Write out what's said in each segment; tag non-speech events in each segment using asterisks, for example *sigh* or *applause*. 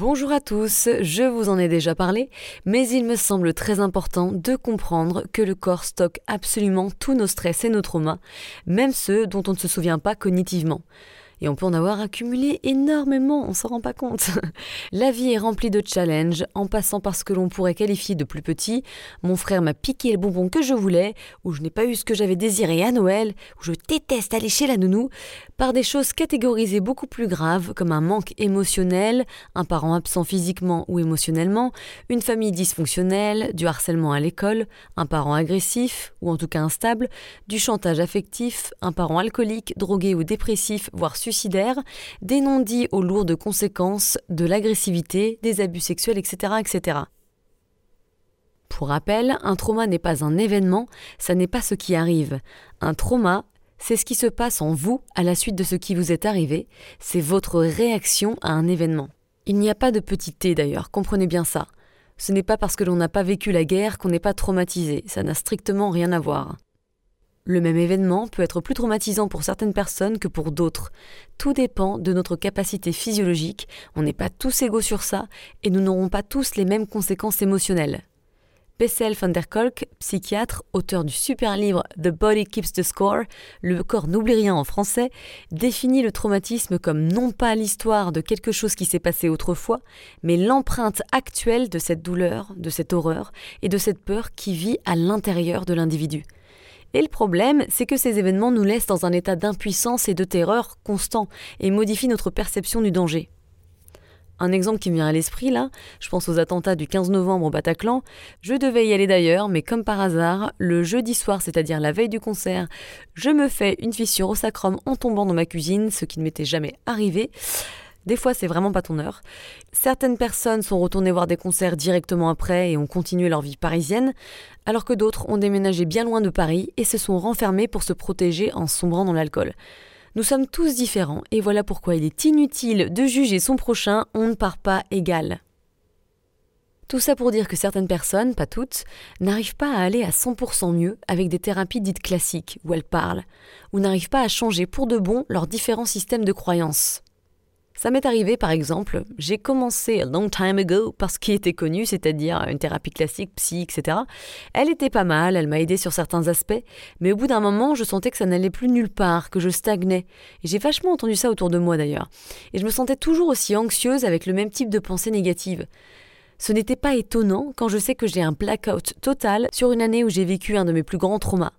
Bonjour à tous, je vous en ai déjà parlé, mais il me semble très important de comprendre que le corps stocke absolument tous nos stress et nos traumas, même ceux dont on ne se souvient pas cognitivement et on peut en avoir accumulé énormément, on s'en rend pas compte. *laughs* La vie est remplie de challenges, en passant par ce que l'on pourrait qualifier de plus petit. Mon frère m'a piqué le bonbon que je voulais, ou je n'ai pas eu ce que j'avais désiré à Noël, ou je déteste aller chez la nounou, par des choses catégorisées beaucoup plus graves, comme un manque émotionnel, un parent absent physiquement ou émotionnellement, une famille dysfonctionnelle, du harcèlement à l'école, un parent agressif, ou en tout cas instable, du chantage affectif, un parent alcoolique, drogué ou dépressif, voire suicidaire, des aux lourdes conséquences, de l'agressivité, des abus sexuels, etc., etc. Pour rappel, un trauma n'est pas un événement, ça n'est pas ce qui arrive. Un trauma, c'est ce qui se passe en vous à la suite de ce qui vous est arrivé, c'est votre réaction à un événement. Il n'y a pas de petit t d'ailleurs, comprenez bien ça. Ce n'est pas parce que l'on n'a pas vécu la guerre qu'on n'est pas traumatisé, ça n'a strictement rien à voir. Le même événement peut être plus traumatisant pour certaines personnes que pour d'autres. Tout dépend de notre capacité physiologique, on n'est pas tous égaux sur ça, et nous n'aurons pas tous les mêmes conséquences émotionnelles. Bessel van der Kolk, psychiatre, auteur du super livre The Body Keeps the Score, Le corps n'oublie rien en français, définit le traumatisme comme non pas l'histoire de quelque chose qui s'est passé autrefois, mais l'empreinte actuelle de cette douleur, de cette horreur et de cette peur qui vit à l'intérieur de l'individu. Et le problème, c'est que ces événements nous laissent dans un état d'impuissance et de terreur constant et modifient notre perception du danger. Un exemple qui me vient à l'esprit là, je pense aux attentats du 15 novembre au Bataclan. Je devais y aller d'ailleurs, mais comme par hasard, le jeudi soir, c'est-à-dire la veille du concert, je me fais une fissure au sacrum en tombant dans ma cuisine, ce qui ne m'était jamais arrivé. Des fois, c'est vraiment pas ton heure. Certaines personnes sont retournées voir des concerts directement après et ont continué leur vie parisienne, alors que d'autres ont déménagé bien loin de Paris et se sont renfermés pour se protéger en sombrant dans l'alcool. Nous sommes tous différents et voilà pourquoi il est inutile de juger son prochain, on ne part pas égal. Tout ça pour dire que certaines personnes, pas toutes, n'arrivent pas à aller à 100% mieux avec des thérapies dites classiques où elles parlent, ou n'arrivent pas à changer pour de bon leurs différents systèmes de croyances. Ça m'est arrivé par exemple, j'ai commencé a long time ago par ce qui était connu, c'est-à-dire une thérapie classique, psy, etc. Elle était pas mal, elle m'a aidé sur certains aspects, mais au bout d'un moment, je sentais que ça n'allait plus nulle part, que je stagnais. J'ai vachement entendu ça autour de moi d'ailleurs. Et je me sentais toujours aussi anxieuse avec le même type de pensée négative. Ce n'était pas étonnant quand je sais que j'ai un blackout total sur une année où j'ai vécu un de mes plus grands traumas.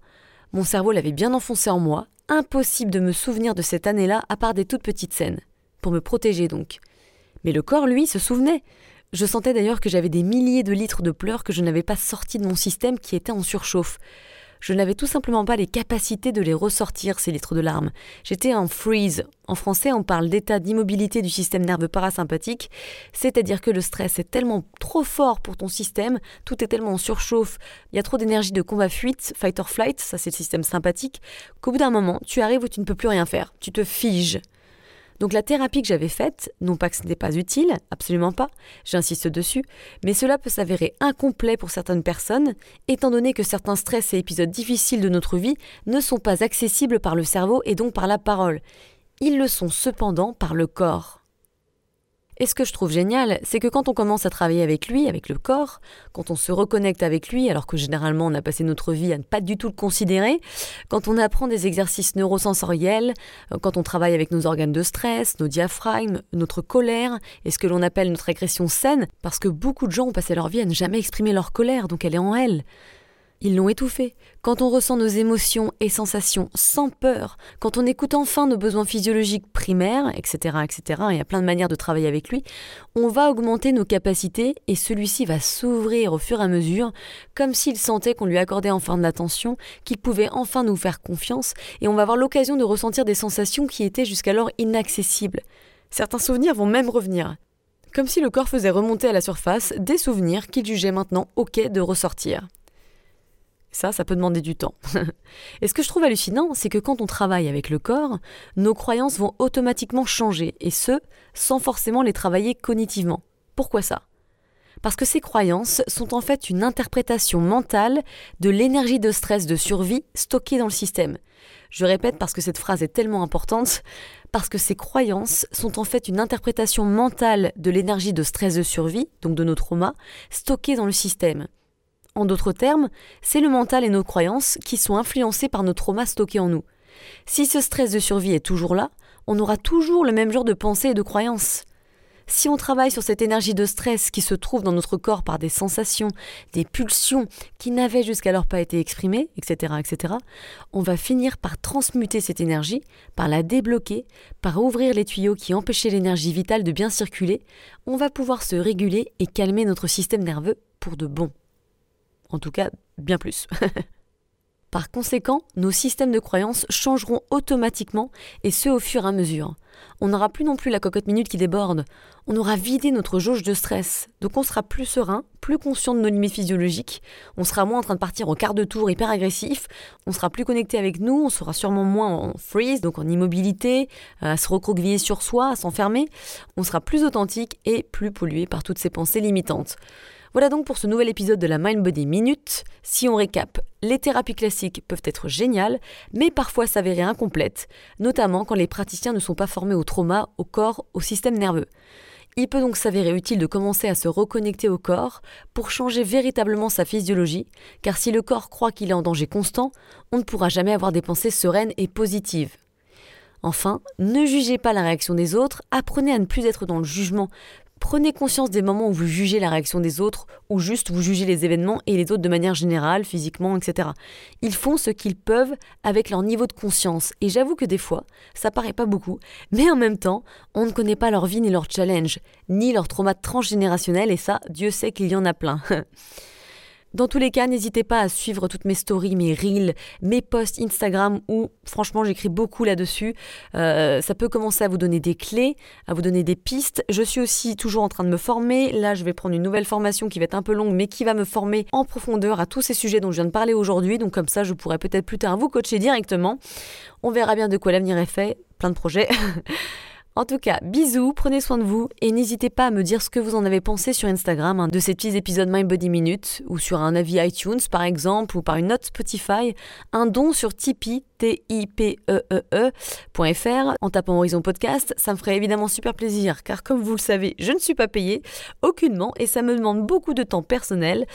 Mon cerveau l'avait bien enfoncé en moi, impossible de me souvenir de cette année-là à part des toutes petites scènes pour me protéger donc. Mais le corps, lui, se souvenait. Je sentais d'ailleurs que j'avais des milliers de litres de pleurs que je n'avais pas sortis de mon système qui était en surchauffe. Je n'avais tout simplement pas les capacités de les ressortir, ces litres de larmes. J'étais en freeze. En français, on parle d'état d'immobilité du système nerveux parasympathique, c'est-à-dire que le stress est tellement trop fort pour ton système, tout est tellement en surchauffe, il y a trop d'énergie de combat-fuite, fight or flight, ça c'est le système sympathique, qu'au bout d'un moment, tu arrives où tu ne peux plus rien faire, tu te figes. Donc la thérapie que j'avais faite, non pas que ce n'était pas utile, absolument pas, j'insiste dessus, mais cela peut s'avérer incomplet pour certaines personnes, étant donné que certains stress et épisodes difficiles de notre vie ne sont pas accessibles par le cerveau et donc par la parole. Ils le sont cependant par le corps. Et ce que je trouve génial, c'est que quand on commence à travailler avec lui, avec le corps, quand on se reconnecte avec lui, alors que généralement on a passé notre vie à ne pas du tout le considérer, quand on apprend des exercices neurosensoriels, euh, quand on travaille avec nos organes de stress, nos diaphragmes, notre colère, et ce que l'on appelle notre agression saine, parce que beaucoup de gens ont passé leur vie à ne jamais exprimer leur colère, donc elle est en elles. Ils l'ont étouffé. Quand on ressent nos émotions et sensations sans peur, quand on écoute enfin nos besoins physiologiques primaires, etc., etc., il y a plein de manières de travailler avec lui, on va augmenter nos capacités et celui-ci va s'ouvrir au fur et à mesure, comme s'il sentait qu'on lui accordait enfin de l'attention, qu'il pouvait enfin nous faire confiance, et on va avoir l'occasion de ressentir des sensations qui étaient jusqu'alors inaccessibles. Certains souvenirs vont même revenir. Comme si le corps faisait remonter à la surface des souvenirs qu'il jugeait maintenant OK de ressortir. Ça, ça peut demander du temps. *laughs* et ce que je trouve hallucinant, c'est que quand on travaille avec le corps, nos croyances vont automatiquement changer, et ce, sans forcément les travailler cognitivement. Pourquoi ça? Parce que ces croyances sont en fait une interprétation mentale de l'énergie de stress de survie stockée dans le système. Je répète parce que cette phrase est tellement importante, parce que ces croyances sont en fait une interprétation mentale de l'énergie de stress de survie, donc de nos traumas, stockée dans le système. En d'autres termes, c'est le mental et nos croyances qui sont influencés par nos traumas stockés en nous. Si ce stress de survie est toujours là, on aura toujours le même genre de pensées et de croyances. Si on travaille sur cette énergie de stress qui se trouve dans notre corps par des sensations, des pulsions qui n'avaient jusqu'alors pas été exprimées, etc., etc., on va finir par transmuter cette énergie, par la débloquer, par ouvrir les tuyaux qui empêchaient l'énergie vitale de bien circuler. On va pouvoir se réguler et calmer notre système nerveux pour de bon. En tout cas, bien plus. *laughs* Par conséquent, nos systèmes de croyances changeront automatiquement et ce au fur et à mesure. On n'aura plus non plus la cocotte minute qui déborde. On aura vidé notre jauge de stress. Donc on sera plus serein, plus conscient de nos limites physiologiques. On sera moins en train de partir au quart de tour hyper agressif. On sera plus connecté avec nous. On sera sûrement moins en freeze, donc en immobilité, à se recroqueviller sur soi, à s'enfermer. On sera plus authentique et plus pollué par toutes ces pensées limitantes. Voilà donc pour ce nouvel épisode de la Mind Body Minute. Si on récap, les thérapies classiques peuvent être géniales, mais parfois s'avérer incomplètes, notamment quand les praticiens ne sont pas formés au trauma, au corps, au système nerveux. Il peut donc s'avérer utile de commencer à se reconnecter au corps pour changer véritablement sa physiologie, car si le corps croit qu'il est en danger constant, on ne pourra jamais avoir des pensées sereines et positives. Enfin, ne jugez pas la réaction des autres, apprenez à ne plus être dans le jugement, Prenez conscience des moments où vous jugez la réaction des autres ou juste vous jugez les événements et les autres de manière générale, physiquement, etc. Ils font ce qu'ils peuvent avec leur niveau de conscience. Et j'avoue que des fois, ça paraît pas beaucoup, mais en même temps, on ne connaît pas leur vie ni leur challenge, ni leur trauma transgénérationnel, et ça, Dieu sait qu'il y en a plein. *laughs* Dans tous les cas, n'hésitez pas à suivre toutes mes stories, mes reels, mes posts Instagram où franchement j'écris beaucoup là-dessus. Euh, ça peut commencer à vous donner des clés, à vous donner des pistes. Je suis aussi toujours en train de me former. Là, je vais prendre une nouvelle formation qui va être un peu longue mais qui va me former en profondeur à tous ces sujets dont je viens de parler aujourd'hui. Donc comme ça, je pourrai peut-être plus tard vous coacher directement. On verra bien de quoi l'avenir est fait. Plein de projets. *laughs* En tout cas, bisous, prenez soin de vous et n'hésitez pas à me dire ce que vous en avez pensé sur Instagram hein, de ces petits épisodes My Body Minute ou sur un avis iTunes par exemple ou par une note Spotify, un don sur Tipeee, e e, e en tapant Horizon Podcast, ça me ferait évidemment super plaisir car comme vous le savez, je ne suis pas payée aucunement et ça me demande beaucoup de temps personnel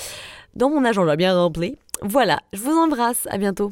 dans mon agenda bien rempli. Voilà, je vous embrasse, à bientôt.